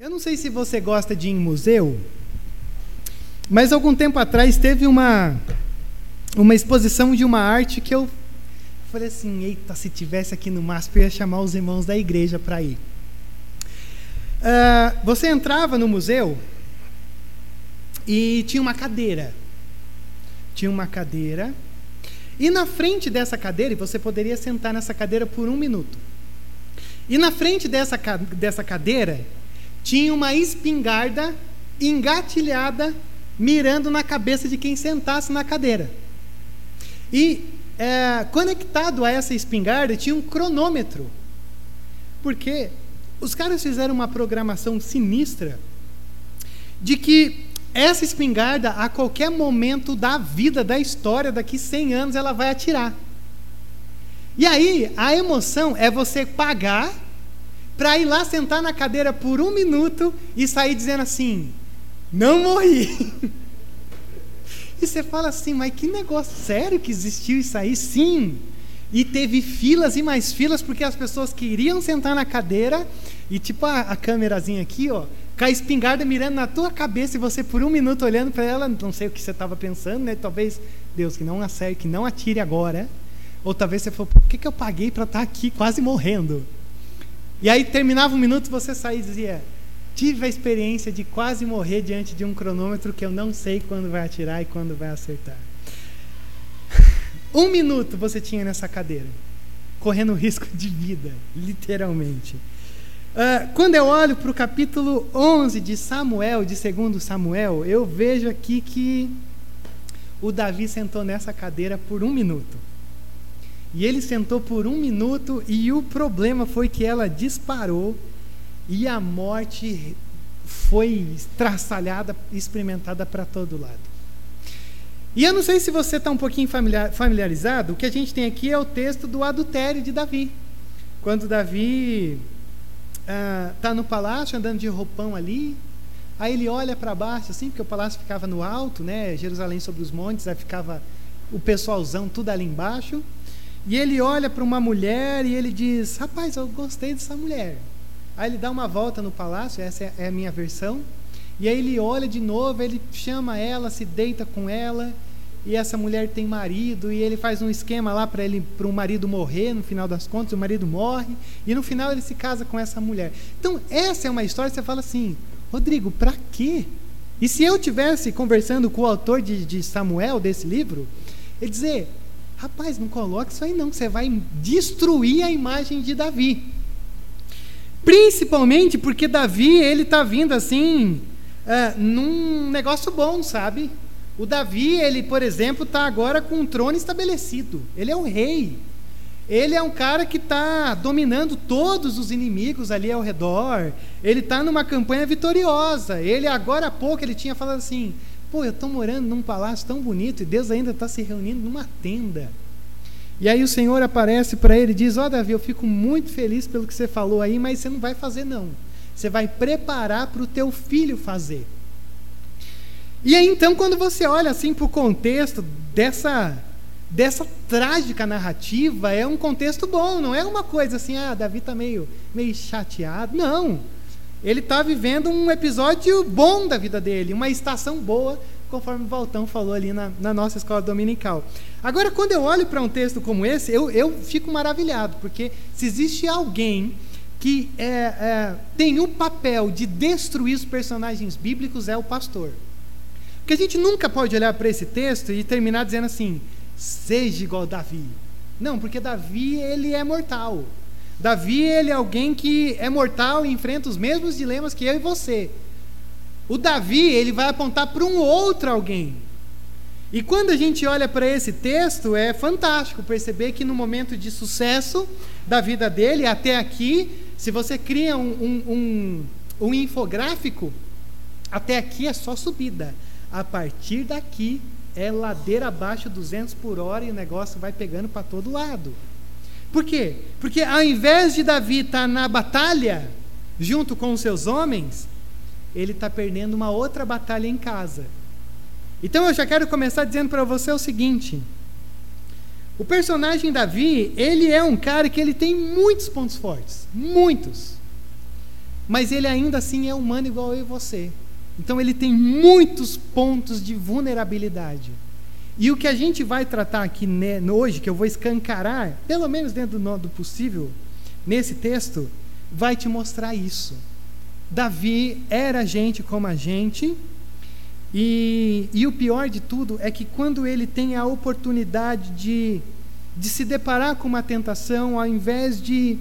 Eu não sei se você gosta de ir em museu, mas algum tempo atrás teve uma uma exposição de uma arte que eu falei assim, eita, se tivesse aqui no MASP eu ia chamar os irmãos da igreja para ir. Uh, você entrava no museu e tinha uma cadeira. Tinha uma cadeira. E na frente dessa cadeira, e você poderia sentar nessa cadeira por um minuto. E na frente dessa, dessa cadeira tinha uma espingarda engatilhada, mirando na cabeça de quem sentasse na cadeira. E é, conectado a essa espingarda tinha um cronômetro. Porque os caras fizeram uma programação sinistra de que essa espingarda, a qualquer momento da vida, da história, daqui 100 anos, ela vai atirar. E aí, a emoção é você pagar para ir lá sentar na cadeira por um minuto e sair dizendo assim: não morri. e você fala assim, mas que negócio sério que existiu isso aí? Sim. E teve filas e mais filas porque as pessoas queriam sentar na cadeira e tipo a, a câmerazinha aqui, ó, com a espingarda mirando na tua cabeça e você por um minuto olhando para ela, não sei o que você estava pensando, né? Talvez Deus que não acerte, que não atire agora. Ou talvez você falou, por que, que eu paguei para estar tá aqui quase morrendo? E aí terminava um minuto, você saía e dizia: Tive a experiência de quase morrer diante de um cronômetro que eu não sei quando vai atirar e quando vai acertar. Um minuto você tinha nessa cadeira, correndo risco de vida, literalmente. Uh, quando eu olho para o capítulo 11 de Samuel, de 2 Samuel, eu vejo aqui que o Davi sentou nessa cadeira por um minuto. E ele sentou por um minuto e o problema foi que ela disparou e a morte foi traçalhada, experimentada para todo lado. E eu não sei se você está um pouquinho familiar, familiarizado, o que a gente tem aqui é o texto do adultério de Davi. Quando Davi está ah, no palácio, andando de roupão ali, aí ele olha para baixo, assim, porque o palácio ficava no alto, né, Jerusalém sobre os montes, aí ficava o pessoalzão tudo ali embaixo. E ele olha para uma mulher e ele diz: Rapaz, eu gostei dessa mulher. Aí ele dá uma volta no palácio, essa é a minha versão. E aí ele olha de novo, ele chama ela, se deita com ela. E essa mulher tem marido e ele faz um esquema lá para ele para o marido morrer no final das contas, o marido morre e no final ele se casa com essa mulher. Então, essa é uma história que você fala assim: "Rodrigo, para quê?" E se eu tivesse conversando com o autor de, de Samuel desse livro, ele dizer: Rapaz, não coloque isso aí não, você vai destruir a imagem de Davi. Principalmente porque Davi, ele está vindo assim, uh, num negócio bom, sabe? O Davi, ele, por exemplo, está agora com um trono estabelecido. Ele é o rei. Ele é um cara que está dominando todos os inimigos ali ao redor. Ele está numa campanha vitoriosa. Ele, agora há pouco, ele tinha falado assim: Pô, eu estou morando num palácio tão bonito e Deus ainda está se reunindo numa tenda. E aí o Senhor aparece para ele e diz: Ó oh, Davi, eu fico muito feliz pelo que você falou aí, mas você não vai fazer, não. Você vai preparar para o teu filho fazer. E aí então, quando você olha assim para o contexto dessa, dessa trágica narrativa, é um contexto bom, não é uma coisa assim, ah, Davi está meio, meio chateado. Não ele está vivendo um episódio bom da vida dele, uma estação boa, conforme o Valtão falou ali na, na nossa escola dominical. Agora, quando eu olho para um texto como esse, eu, eu fico maravilhado, porque se existe alguém que é, é, tem o papel de destruir os personagens bíblicos, é o pastor. Porque a gente nunca pode olhar para esse texto e terminar dizendo assim: seja igual Davi. Não, porque Davi ele é mortal. Davi, ele é alguém que é mortal e enfrenta os mesmos dilemas que eu e você. O Davi, ele vai apontar para um outro alguém. E quando a gente olha para esse texto, é fantástico perceber que no momento de sucesso da vida dele, até aqui, se você cria um, um, um, um infográfico, até aqui é só subida. A partir daqui é ladeira abaixo 200 por hora e o negócio vai pegando para todo lado. Por quê? Porque ao invés de Davi estar tá na batalha, junto com os seus homens, ele está perdendo uma outra batalha em casa. Então eu já quero começar dizendo para você o seguinte: o personagem Davi, ele é um cara que ele tem muitos pontos fortes, muitos. mas ele ainda assim é humano igual eu e você. Então ele tem muitos pontos de vulnerabilidade. E o que a gente vai tratar aqui né, hoje, que eu vou escancarar, pelo menos dentro do, do possível, nesse texto, vai te mostrar isso. Davi era gente como a gente, e, e o pior de tudo é que quando ele tem a oportunidade de, de se deparar com uma tentação, ao invés de,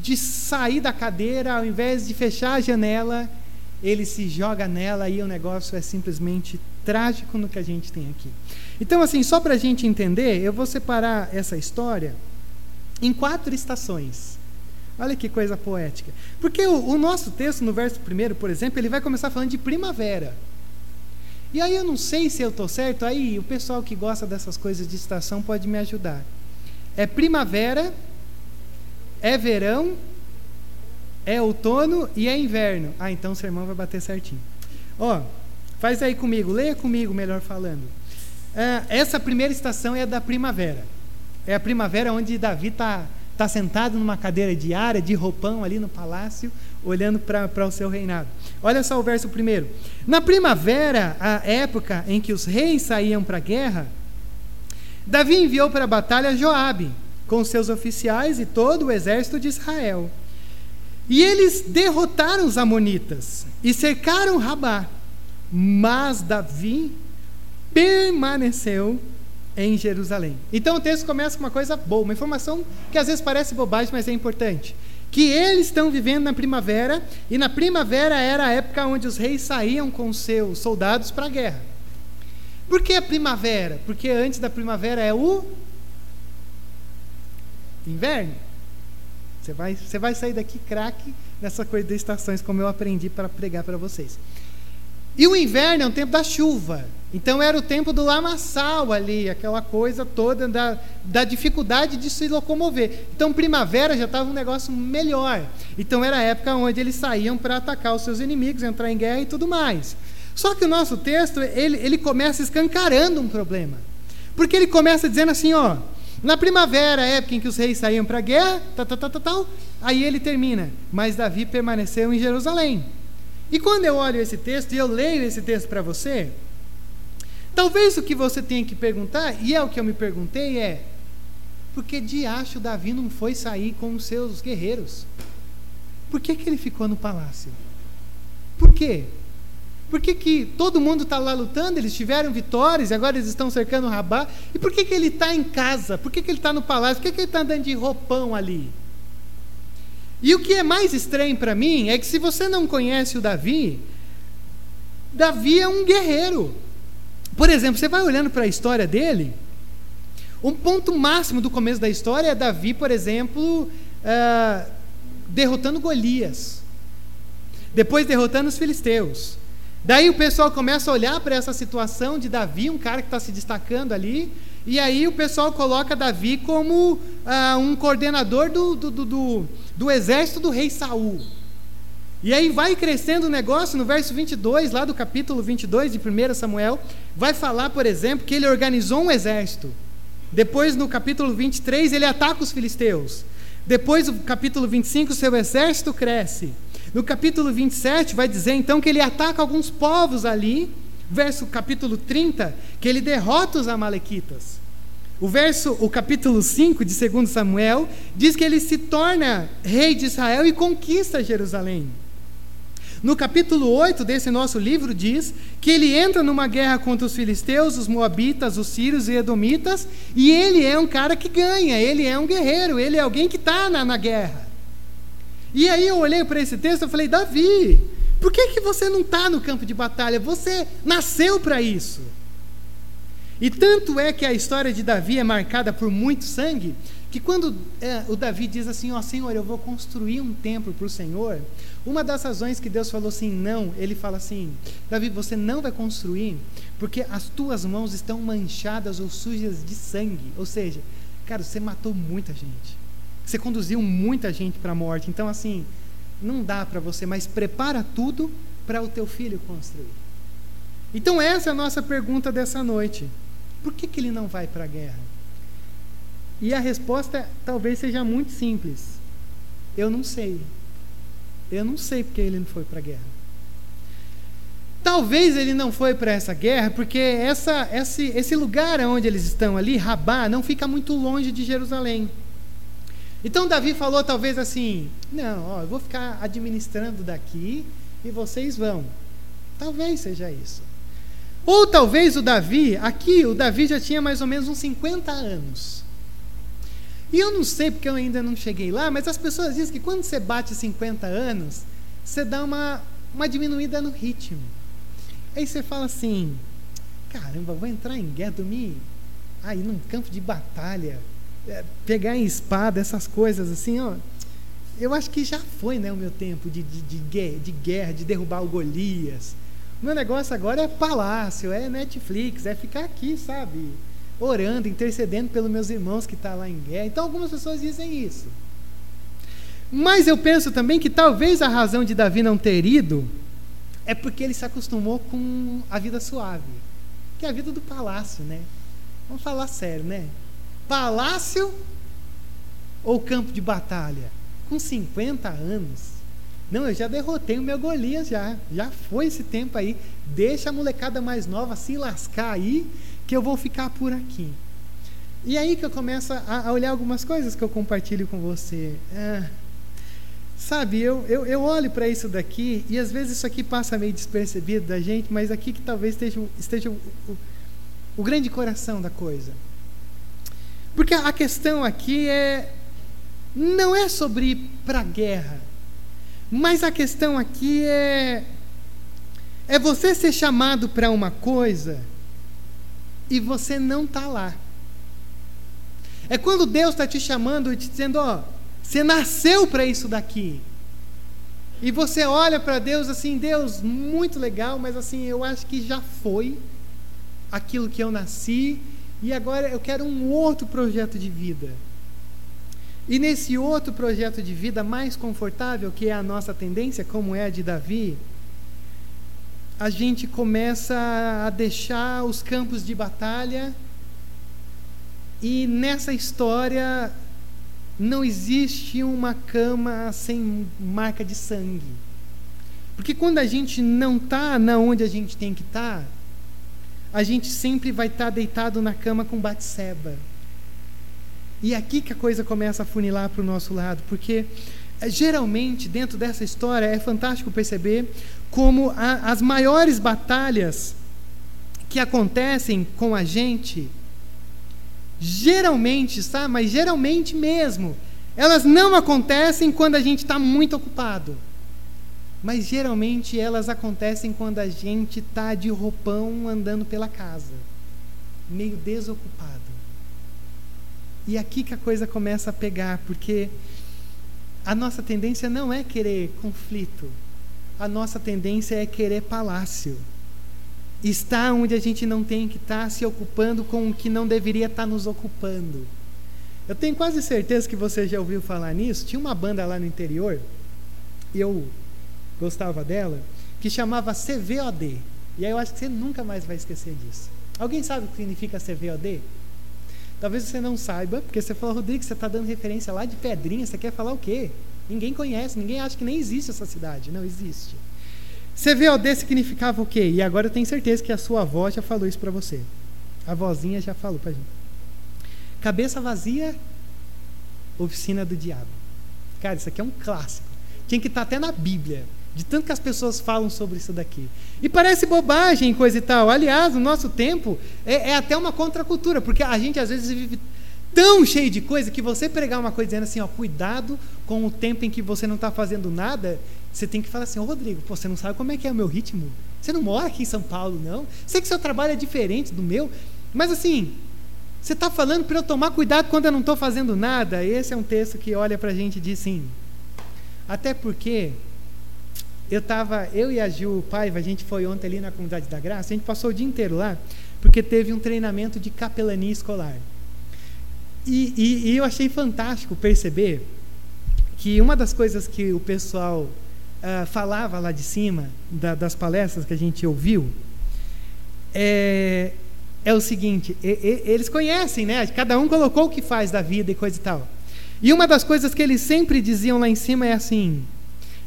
de sair da cadeira, ao invés de fechar a janela, ele se joga nela e o negócio é simplesmente trágico no que a gente tem aqui. Então, assim, só para a gente entender, eu vou separar essa história em quatro estações. Olha que coisa poética. Porque o, o nosso texto, no verso primeiro, por exemplo, ele vai começar falando de primavera. E aí eu não sei se eu estou certo, aí o pessoal que gosta dessas coisas de estação pode me ajudar. É primavera, é verão, é outono e é inverno. Ah, então o sermão vai bater certinho. Ó, faz aí comigo, leia comigo, melhor falando. É, essa primeira estação é a da primavera. É a primavera onde Davi está tá sentado numa cadeira de área, de roupão ali no palácio, olhando para o seu reinado. Olha só o verso primeiro. Na primavera, a época em que os reis saíam para a guerra, Davi enviou para a batalha Joabe, com seus oficiais e todo o exército de Israel. E eles derrotaram os amonitas e cercaram Rabá. Mas Davi permaneceu em Jerusalém. Então o texto começa com uma coisa boa, uma informação que às vezes parece bobagem, mas é importante que eles estão vivendo na primavera, e na primavera era a época onde os reis saíam com seus soldados para a guerra. Por que a primavera? Porque antes da primavera é o inverno. Você vai, você vai sair daqui craque nessa coisa de estações, como eu aprendi para pregar para vocês. E o inverno é um tempo da chuva. Então era o tempo do lamaçal ali, aquela coisa toda da, da dificuldade de se locomover. Então primavera já estava um negócio melhor. Então era a época onde eles saíam para atacar os seus inimigos, entrar em guerra e tudo mais. Só que o nosso texto, ele, ele começa escancarando um problema. Porque ele começa dizendo assim, ó, na primavera, época em que os reis saíam para a guerra, tal, tal, tal, tal, aí ele termina, mas Davi permaneceu em Jerusalém. E quando eu olho esse texto e eu leio esse texto para você, talvez o que você tenha que perguntar, e é o que eu me perguntei, é: por que diacho Davi não foi sair com os seus guerreiros? Por que, que ele ficou no palácio? Por quê? Por que, que todo mundo está lá lutando? Eles tiveram vitórias e agora eles estão cercando o Rabá. E por que, que ele está em casa? Por que, que ele está no palácio? Por que, que ele está andando de roupão ali? E o que é mais estranho para mim é que se você não conhece o Davi, Davi é um guerreiro. Por exemplo, você vai olhando para a história dele, um ponto máximo do começo da história é Davi, por exemplo, uh, derrotando Golias, depois derrotando os filisteus. Daí o pessoal começa a olhar para essa situação de Davi, um cara que está se destacando ali, e aí o pessoal coloca Davi como uh, um coordenador do, do, do, do, exército do rei Saul. E aí vai crescendo o negócio, no verso 22, lá do capítulo 22 de 1 Samuel, vai falar, por exemplo, que ele organizou um exército. Depois, no capítulo 23, ele ataca os filisteus. Depois, no capítulo 25, seu exército cresce. No capítulo 27, vai dizer então que ele ataca alguns povos ali verso capítulo 30, que ele derrota os amalequitas. O verso, o capítulo 5 de 2 Samuel, diz que ele se torna rei de Israel e conquista Jerusalém. No capítulo 8 desse nosso livro diz que ele entra numa guerra contra os filisteus, os moabitas, os sírios e edomitas, e ele é um cara que ganha, ele é um guerreiro, ele é alguém que está na, na guerra. E aí eu olhei para esse texto e falei, Davi, por que, que você não está no campo de batalha? Você nasceu para isso. E tanto é que a história de Davi é marcada por muito sangue, que quando é, o Davi diz assim: Ó oh, Senhor, eu vou construir um templo para o Senhor, uma das razões que Deus falou assim, não, ele fala assim: Davi, você não vai construir, porque as tuas mãos estão manchadas ou sujas de sangue. Ou seja, cara, você matou muita gente, você conduziu muita gente para a morte. Então, assim, não dá para você, mas prepara tudo para o teu filho construir. Então essa é a nossa pergunta dessa noite. Por que, que ele não vai para a guerra? E a resposta talvez seja muito simples. Eu não sei. Eu não sei porque ele não foi para a guerra. Talvez ele não foi para essa guerra porque essa, esse, esse lugar onde eles estão ali, Rabá, não fica muito longe de Jerusalém. Então Davi falou talvez assim: não, ó, eu vou ficar administrando daqui e vocês vão. Talvez seja isso. Ou talvez o Davi, aqui o Davi já tinha mais ou menos uns 50 anos. E eu não sei porque eu ainda não cheguei lá, mas as pessoas dizem que quando você bate 50 anos, você dá uma, uma diminuída no ritmo. Aí você fala assim: caramba, vou entrar em guerra, dormir aí num campo de batalha, pegar em espada, essas coisas assim, ó. Eu acho que já foi né, o meu tempo de, de, de, guerra, de guerra, de derrubar o Golias. O meu negócio agora é palácio, é Netflix, é ficar aqui, sabe? Orando, intercedendo pelos meus irmãos que estão tá lá em guerra. Então algumas pessoas dizem isso. Mas eu penso também que talvez a razão de Davi não ter ido é porque ele se acostumou com a vida suave, que é a vida do palácio, né? Vamos falar sério, né? Palácio ou campo de batalha? Com 50 anos. Não, eu já derrotei o meu Golias já. Já foi esse tempo aí. Deixa a molecada mais nova se lascar aí, que eu vou ficar por aqui. E aí que eu começo a, a olhar algumas coisas que eu compartilho com você. Ah, Sabe, eu, eu, eu olho para isso daqui e às vezes isso aqui passa meio despercebido da gente, mas aqui que talvez esteja, esteja o, o, o grande coração da coisa. Porque a questão aqui é não é sobre ir para a guerra, mas a questão aqui é é você ser chamado para uma coisa e você não está lá. É quando Deus está te chamando e te dizendo, ó, você nasceu para isso daqui. E você olha para Deus assim, Deus, muito legal, mas assim, eu acho que já foi aquilo que eu nasci e agora eu quero um outro projeto de vida. E nesse outro projeto de vida mais confortável, que é a nossa tendência, como é a de Davi, a gente começa a deixar os campos de batalha e nessa história não existe uma cama sem marca de sangue. Porque quando a gente não está na onde a gente tem que estar, tá, a gente sempre vai estar tá deitado na cama com batseba. E é aqui que a coisa começa a funilar para o nosso lado, porque eh, geralmente dentro dessa história é fantástico perceber como a, as maiores batalhas que acontecem com a gente Geralmente, sabe? Mas geralmente mesmo. Elas não acontecem quando a gente está muito ocupado. Mas geralmente elas acontecem quando a gente está de roupão andando pela casa, meio desocupado. E aqui que a coisa começa a pegar, porque a nossa tendência não é querer conflito, a nossa tendência é querer palácio está onde a gente não tem que estar tá se ocupando com o que não deveria estar tá nos ocupando. Eu tenho quase certeza que você já ouviu falar nisso. Tinha uma banda lá no interior, eu gostava dela, que chamava CVOD. E aí eu acho que você nunca mais vai esquecer disso. Alguém sabe o que significa CVOD? Talvez você não saiba, porque você falou, Rodrigo, você está dando referência lá de Pedrinha, você quer falar o quê? Ninguém conhece, ninguém acha que nem existe essa cidade. Não existe. CVOD significava o quê? E agora eu tenho certeza que a sua avó já falou isso para você. A vozinha já falou para gente. Cabeça vazia, oficina do diabo. Cara, isso aqui é um clássico. Tinha que estar tá até na Bíblia, de tanto que as pessoas falam sobre isso daqui. E parece bobagem, coisa e tal. Aliás, no nosso tempo, é, é até uma contracultura, porque a gente às vezes vive tão cheio de coisa que você pregar uma coisa dizendo assim, ó, cuidado com o tempo em que você não está fazendo nada, você tem que falar assim, ô Rodrigo, pô, você não sabe como é que é o meu ritmo? Você não mora aqui em São Paulo, não? Sei que seu trabalho é diferente do meu, mas assim, você está falando para eu tomar cuidado quando eu não estou fazendo nada? Esse é um texto que olha para a gente e diz sim. Até porque eu estava, eu e a Gil Paiva, a gente foi ontem ali na Comunidade da Graça, a gente passou o dia inteiro lá, porque teve um treinamento de capelania escolar. E, e, e eu achei fantástico perceber que uma das coisas que o pessoal uh, falava lá de cima, da, das palestras que a gente ouviu, é, é o seguinte: e, e, eles conhecem, né? Cada um colocou o que faz da vida e coisa e tal. E uma das coisas que eles sempre diziam lá em cima é assim: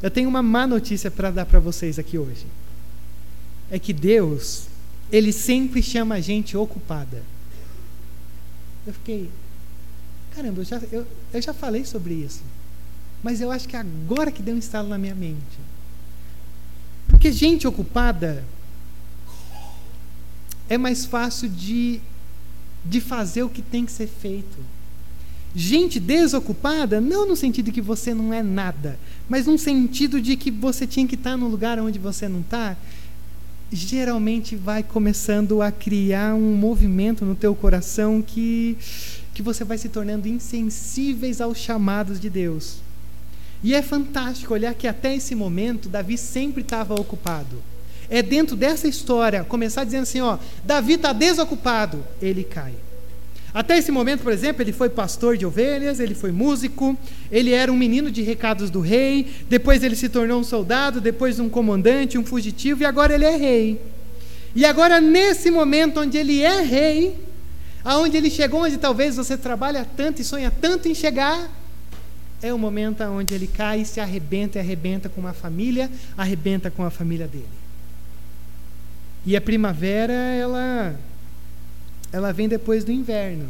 Eu tenho uma má notícia para dar para vocês aqui hoje. É que Deus, Ele sempre chama a gente ocupada. Eu fiquei, caramba, eu já, eu, eu já falei sobre isso. Mas eu acho que agora que deu um estalo na minha mente. Porque gente ocupada é mais fácil de, de fazer o que tem que ser feito. Gente desocupada, não no sentido de que você não é nada, mas no sentido de que você tinha que estar no lugar onde você não está, geralmente vai começando a criar um movimento no teu coração que, que você vai se tornando insensíveis aos chamados de Deus. E é fantástico olhar que até esse momento Davi sempre estava ocupado. É dentro dessa história começar dizendo assim, ó, Davi está desocupado, ele cai. Até esse momento, por exemplo, ele foi pastor de ovelhas, ele foi músico, ele era um menino de recados do rei, depois ele se tornou um soldado, depois um comandante, um fugitivo, e agora ele é rei. E agora, nesse momento onde ele é rei, aonde ele chegou, onde talvez você trabalha tanto e sonha tanto em chegar, é o momento onde ele cai e se arrebenta e arrebenta com uma família, arrebenta com a família dele. E a primavera, ela ela vem depois do inverno.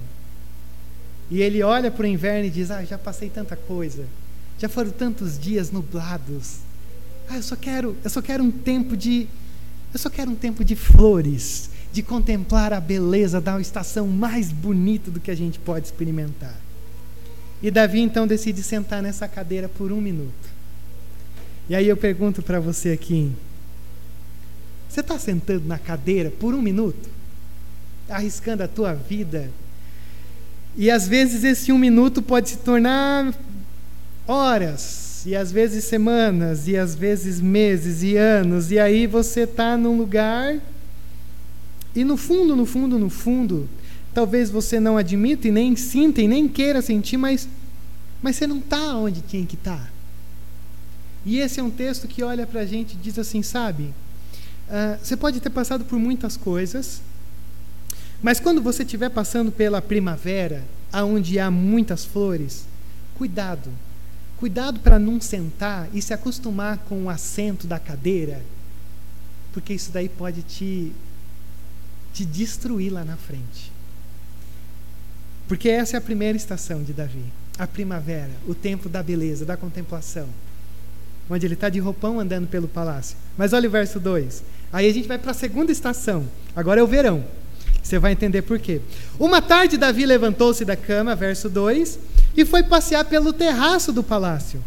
E ele olha para o inverno e diz: Ah, já passei tanta coisa. Já foram tantos dias nublados. Ah, eu só quero, eu só quero um tempo de eu só quero um tempo de flores, de contemplar a beleza da estação mais bonita do que a gente pode experimentar. E Davi então decide sentar nessa cadeira por um minuto. E aí eu pergunto para você aqui: você está sentando na cadeira por um minuto? Arriscando a tua vida. E às vezes esse um minuto pode se tornar horas, e às vezes semanas, e às vezes meses e anos, e aí você está num lugar, e no fundo, no fundo, no fundo, talvez você não admita e nem sinta e nem queira sentir, mas, mas você não está onde tinha que estar. Tá. E esse é um texto que olha para a gente e diz assim: sabe, uh, você pode ter passado por muitas coisas, mas quando você estiver passando pela primavera, aonde há muitas flores, cuidado. Cuidado para não sentar e se acostumar com o assento da cadeira, porque isso daí pode te, te destruir lá na frente. Porque essa é a primeira estação de Davi, a primavera, o tempo da beleza, da contemplação, onde ele está de roupão andando pelo palácio. Mas olha o verso 2. Aí a gente vai para a segunda estação, agora é o verão. Você vai entender por quê. Uma tarde, Davi levantou-se da cama, verso 2, e foi passear pelo terraço do palácio.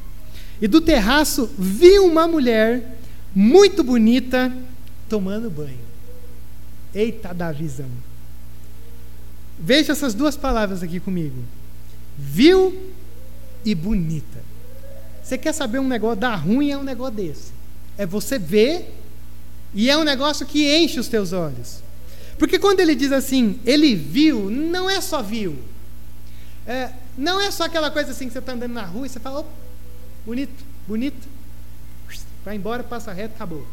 E do terraço viu uma mulher muito bonita tomando banho. Eita, Davizão. Veja essas duas palavras aqui comigo. Viu e bonita. Você quer saber um negócio da ruim é um negócio desse. É você ver e é um negócio que enche os teus olhos. Porque quando ele diz assim, ele viu, não é só viu. É, não é só aquela coisa assim que você está andando na rua e você fala, bonito, bonito. Vai embora, passa reto, acabou.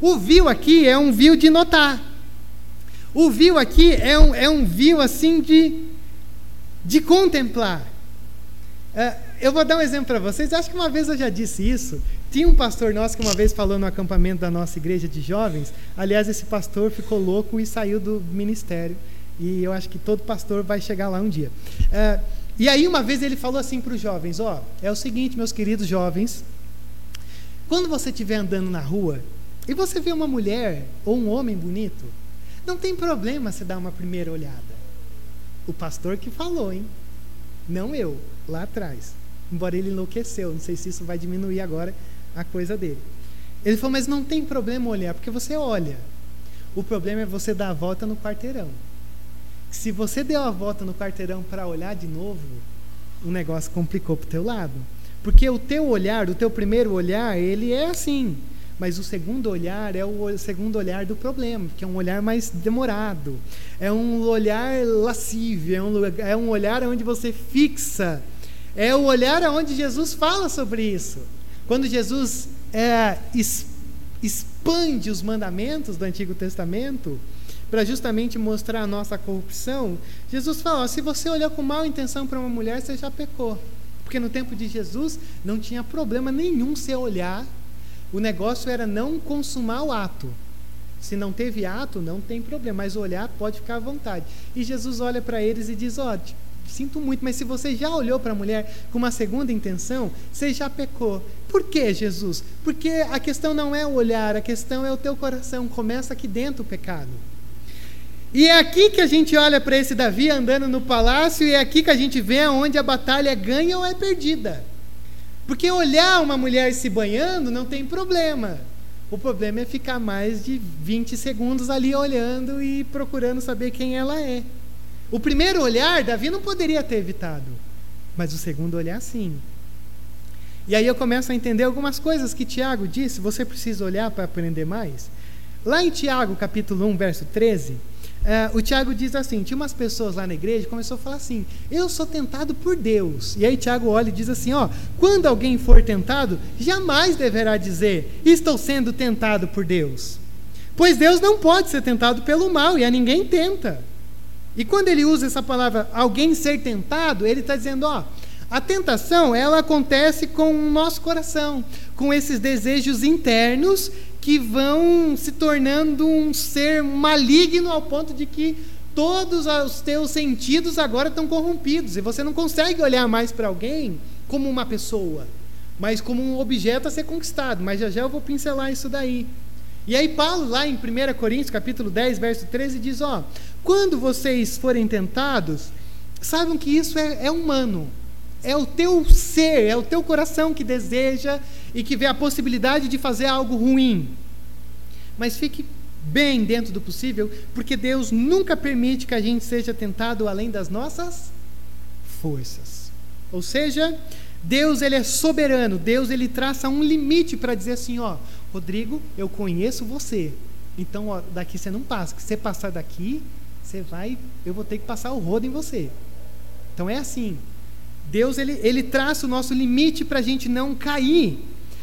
O viu aqui é um viu de notar. O viu aqui é um, é um viu assim de, de contemplar. É, eu vou dar um exemplo para vocês. Acho que uma vez eu já disse isso. Tinha um pastor nosso que uma vez falou no acampamento da nossa igreja de jovens. Aliás, esse pastor ficou louco e saiu do ministério. E eu acho que todo pastor vai chegar lá um dia. É, e aí, uma vez ele falou assim para os jovens: Ó, é o seguinte, meus queridos jovens. Quando você estiver andando na rua e você vê uma mulher ou um homem bonito, não tem problema você dar uma primeira olhada. O pastor que falou, hein? Não eu, lá atrás. Embora ele enlouqueceu, não sei se isso vai diminuir agora a coisa dele. Ele falou, mas não tem problema olhar, porque você olha. O problema é você dar a volta no quarteirão. Se você deu a volta no quarteirão para olhar de novo, o negócio complicou para o teu lado. Porque o teu olhar, o teu primeiro olhar, ele é assim. Mas o segundo olhar é o segundo olhar do problema, que é um olhar mais demorado. É um olhar lascívio, é um, é um olhar onde você fixa. É o olhar onde Jesus fala sobre isso. Quando Jesus é, expande os mandamentos do Antigo Testamento, para justamente mostrar a nossa corrupção, Jesus fala: se você olhou com mal intenção para uma mulher, você já pecou. Porque no tempo de Jesus não tinha problema nenhum você olhar O negócio era não consumar o ato. Se não teve ato, não tem problema, mas olhar pode ficar à vontade. E Jesus olha para eles e diz: Ó, oh, sinto muito, mas se você já olhou para a mulher com uma segunda intenção, você já pecou. Por que, Jesus? Porque a questão não é o olhar, a questão é o teu coração. Começa aqui dentro o pecado. E é aqui que a gente olha para esse Davi andando no palácio, e é aqui que a gente vê onde a batalha é ganha ou é perdida. Porque olhar uma mulher se banhando não tem problema. O problema é ficar mais de 20 segundos ali olhando e procurando saber quem ela é. O primeiro olhar, Davi não poderia ter evitado, mas o segundo olhar, sim. E aí eu começo a entender algumas coisas que Tiago disse, você precisa olhar para aprender mais. Lá em Tiago, capítulo 1, verso 13, uh, eh, o Tiago diz assim: tinha umas pessoas lá na igreja começou a falar assim: eu sou tentado por Deus. E aí Tiago olha e diz assim: ó, quando alguém for tentado, jamais deverá dizer, estou sendo tentado por Deus. Pois Deus não pode ser tentado pelo mal e a ninguém tenta. E quando ele usa essa palavra alguém ser tentado, ele está dizendo, ó, a tentação ela acontece com o nosso coração, com esses desejos internos que vão se tornando um ser maligno ao ponto de que todos os teus sentidos agora estão corrompidos e você não consegue olhar mais para alguém como uma pessoa, mas como um objeto a ser conquistado. Mas já já eu vou pincelar isso daí. E aí Paulo, lá em 1 Coríntios, capítulo 10, verso 13, diz, ó, quando vocês forem tentados, saibam que isso é, é humano. É o teu ser, é o teu coração que deseja e que vê a possibilidade de fazer algo ruim. Mas fique bem dentro do possível, porque Deus nunca permite que a gente seja tentado além das nossas forças. Ou seja, Deus ele é soberano, Deus ele traça um limite para dizer assim, ó, Rodrigo, eu conheço você. Então, ó, daqui você não passa. Se você passar daqui, você vai, eu vou ter que passar o rodo em você. Então é assim. Deus ele, ele traça o nosso limite para a gente não cair.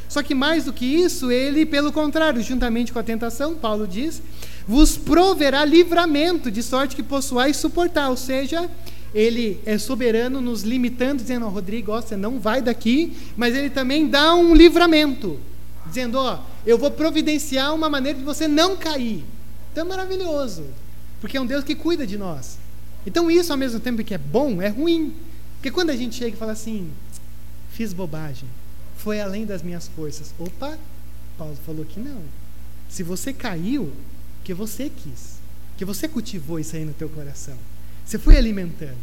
Só que mais do que isso, ele, pelo contrário, juntamente com a tentação, Paulo diz, vos proverá livramento, de sorte que possuais suportar. Ou seja, ele é soberano, nos limitando, dizendo, oh, Rodrigo, ó, você não vai daqui, mas ele também dá um livramento, dizendo, ó, eu vou providenciar uma maneira de você não cair. Então é maravilhoso porque é um Deus que cuida de nós. Então isso ao mesmo tempo que é bom, é ruim. Porque quando a gente chega e fala assim, fiz bobagem, foi além das minhas forças. Opa, Paulo falou que não. Se você caiu, que você quis, que você cultivou isso aí no teu coração. Você foi alimentando.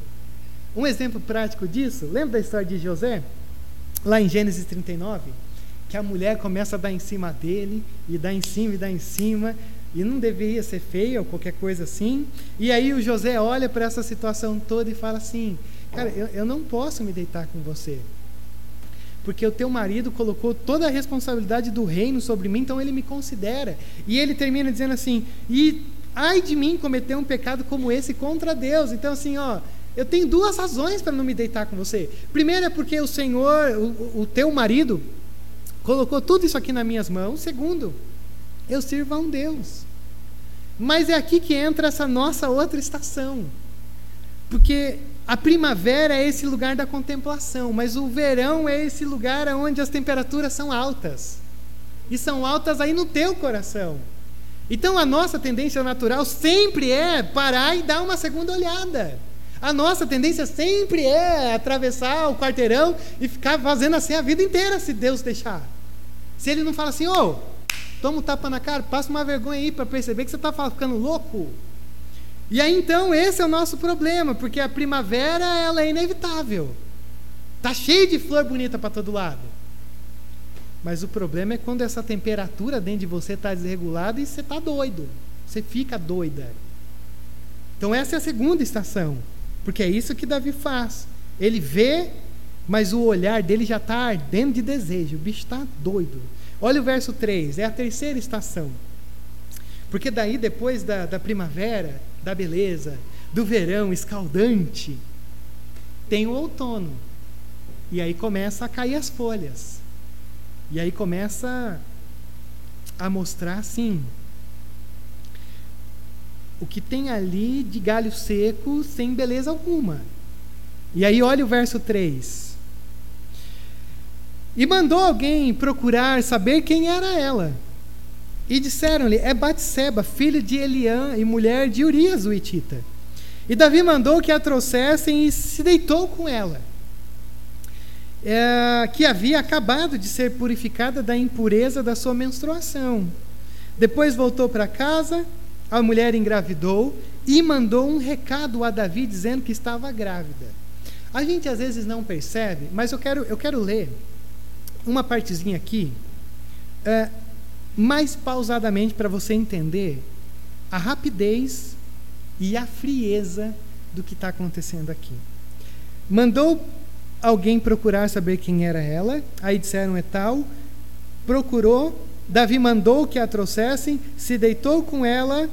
Um exemplo prático disso, lembra da história de José? Lá em Gênesis 39, que a mulher começa a dar em cima dele, e dá em cima, e dá em cima, e não deveria ser feia ou qualquer coisa assim. E aí o José olha para essa situação toda e fala assim: Cara, eu, eu não posso me deitar com você. Porque o teu marido colocou toda a responsabilidade do reino sobre mim, então ele me considera. E ele termina dizendo assim: E ai de mim cometer um pecado como esse contra Deus. Então, assim, ó, eu tenho duas razões para não me deitar com você. Primeiro é porque o Senhor, o, o teu marido, colocou tudo isso aqui nas minhas mãos. Segundo, eu sirvo a um Deus. Mas é aqui que entra essa nossa outra estação. Porque a primavera é esse lugar da contemplação, mas o verão é esse lugar onde as temperaturas são altas. E são altas aí no teu coração. Então a nossa tendência natural sempre é parar e dar uma segunda olhada. A nossa tendência sempre é atravessar o quarteirão e ficar fazendo assim a vida inteira, se Deus deixar. Se Ele não fala assim, ô, oh, toma um tapa na cara, passa uma vergonha aí para perceber que você está ficando louco. E aí então esse é o nosso problema, porque a primavera ela é inevitável. Tá cheio de flor bonita para todo lado. Mas o problema é quando essa temperatura dentro de você está desregulada e você está doido. Você fica doida. Então essa é a segunda estação, porque é isso que Davi faz. Ele vê, mas o olhar dele já está ardendo de desejo. O bicho está doido. Olha o verso 3, é a terceira estação. Porque daí, depois da, da primavera, da beleza, do verão escaldante, tem o outono. E aí começa a cair as folhas. E aí começa a mostrar assim o que tem ali de galho seco sem beleza alguma. E aí olha o verso 3. E mandou alguém procurar saber quem era ela. E disseram-lhe: É Batseba, filha de Eliã e mulher de Urias o Itita. E Davi mandou que a trouxessem e se deitou com ela, é, que havia acabado de ser purificada da impureza da sua menstruação. Depois voltou para casa, a mulher engravidou e mandou um recado a Davi dizendo que estava grávida. A gente às vezes não percebe, mas eu quero, eu quero ler uma partezinha aqui, é, mais pausadamente para você entender a rapidez e a frieza do que está acontecendo aqui. Mandou alguém procurar saber quem era ela, aí disseram é tal, procurou, Davi mandou que a trouxessem, se deitou com ela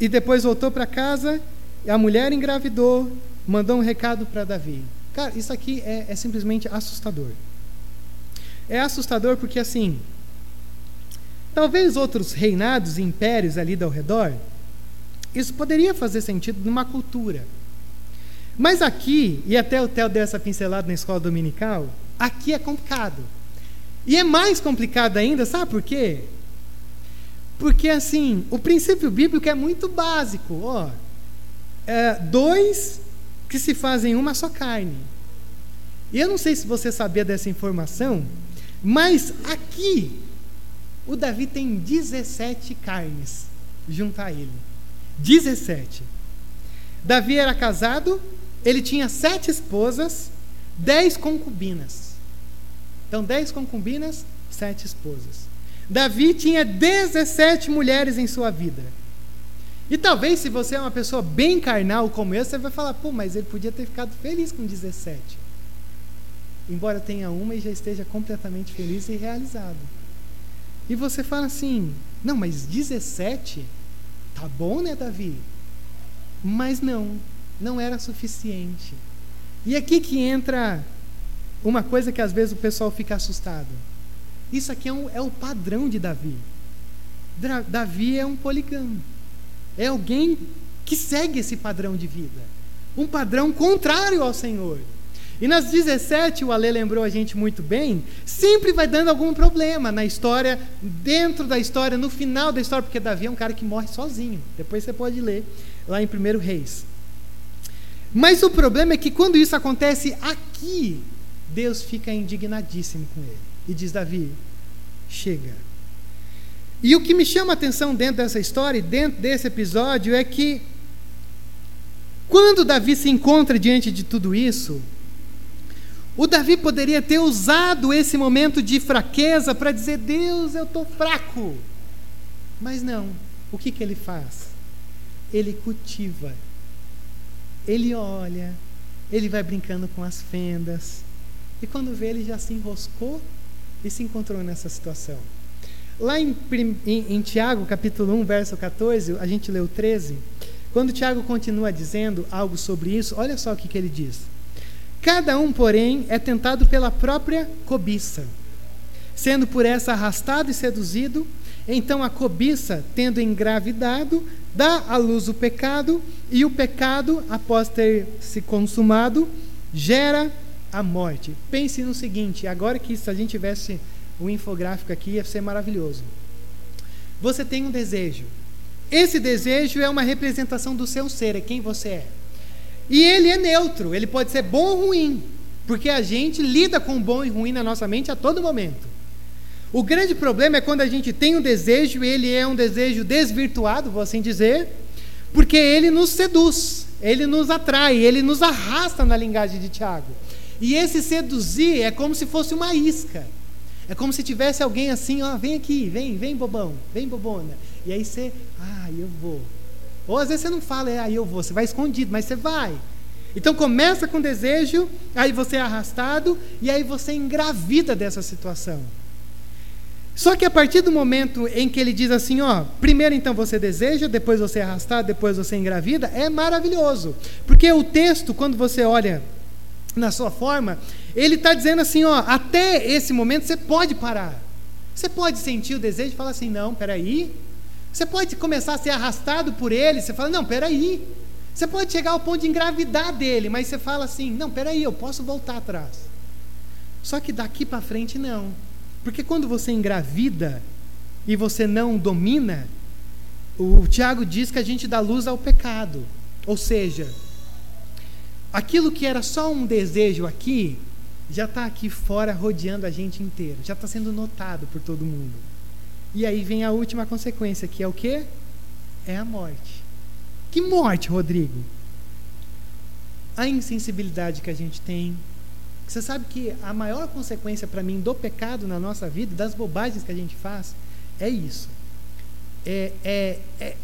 e depois voltou para casa, a mulher engravidou, mandou um recado para Davi. Cara, isso aqui é, é simplesmente assustador. É assustador porque assim, talvez outros reinados e impérios ali ao redor isso poderia fazer sentido numa cultura. Mas aqui, e até o Theo deu essa pincelada na escola dominical, aqui é complicado. E é mais complicado ainda, sabe por quê? Porque assim, o princípio bíblico é muito básico. Ó, é, dois que se fazem uma só carne. E eu não sei se você sabia dessa informação, mas aqui o Davi tem 17 carnes junto a ele. 17. Davi era casado, ele tinha sete esposas, dez concubinas. Então, dez concubinas, sete esposas. Davi tinha 17 mulheres em sua vida. E talvez, se você é uma pessoa bem carnal como eu, você vai falar, pô, mas ele podia ter ficado feliz com 17. Embora tenha uma e já esteja completamente feliz e realizado. E você fala assim, não, mas 17? Tá bom, né, Davi? Mas não, não era suficiente. E aqui que entra uma coisa que às vezes o pessoal fica assustado. Isso aqui é, um, é o padrão de Davi. Davi é um poligamo. É alguém que segue esse padrão de vida. Um padrão contrário ao Senhor. E nas 17, o Ale lembrou a gente muito bem, sempre vai dando algum problema na história, dentro da história, no final da história, porque Davi é um cara que morre sozinho. Depois você pode ler lá em 1 Reis. Mas o problema é que quando isso acontece aqui, Deus fica indignadíssimo com ele. E diz: Davi, chega. E o que me chama a atenção dentro dessa história, dentro desse episódio, é que quando Davi se encontra diante de tudo isso, o Davi poderia ter usado esse momento de fraqueza para dizer: Deus, eu estou fraco. Mas não. O que, que ele faz? Ele cultiva. Ele olha. Ele vai brincando com as fendas. E quando vê, ele já se enroscou e se encontrou nessa situação. Lá em, em, em Tiago, capítulo 1, verso 14, a gente leu 13. Quando Tiago continua dizendo algo sobre isso, olha só o que, que ele diz. Cada um, porém, é tentado pela própria cobiça. Sendo por essa arrastado e seduzido, então a cobiça, tendo engravidado, dá à luz o pecado, e o pecado, após ter se consumado, gera a morte. Pense no seguinte: agora que se a gente tivesse o um infográfico aqui, ia ser maravilhoso. Você tem um desejo. Esse desejo é uma representação do seu ser, é quem você é. E ele é neutro, ele pode ser bom ou ruim, porque a gente lida com bom e ruim na nossa mente a todo momento. O grande problema é quando a gente tem um desejo ele é um desejo desvirtuado, vou assim dizer, porque ele nos seduz, ele nos atrai, ele nos arrasta na linguagem de Tiago. E esse seduzir é como se fosse uma isca. É como se tivesse alguém assim, ó, vem aqui, vem, vem bobão, vem bobona. E aí você, ah, eu vou. Ou às vezes você não fala, é, aí eu vou, você vai escondido, mas você vai. Então começa com desejo, aí você é arrastado e aí você engravida dessa situação. Só que a partir do momento em que ele diz assim, ó, primeiro então você deseja, depois você é arrastado, depois você engravida, é maravilhoso. Porque o texto, quando você olha na sua forma, ele está dizendo assim, ó, até esse momento você pode parar. Você pode sentir o desejo e falar assim, não, peraí, você pode começar a ser arrastado por ele, você fala, não, peraí. Você pode chegar ao ponto de engravidar dele, mas você fala assim, não, peraí, eu posso voltar atrás. Só que daqui para frente não. Porque quando você engravida e você não domina, o Tiago diz que a gente dá luz ao pecado. Ou seja, aquilo que era só um desejo aqui, já está aqui fora rodeando a gente inteiro, já está sendo notado por todo mundo. E aí vem a última consequência, que é o quê? É a morte. Que morte, Rodrigo? A insensibilidade que a gente tem. Você sabe que a maior consequência para mim do pecado na nossa vida, das bobagens que a gente faz, é isso. É, é, é,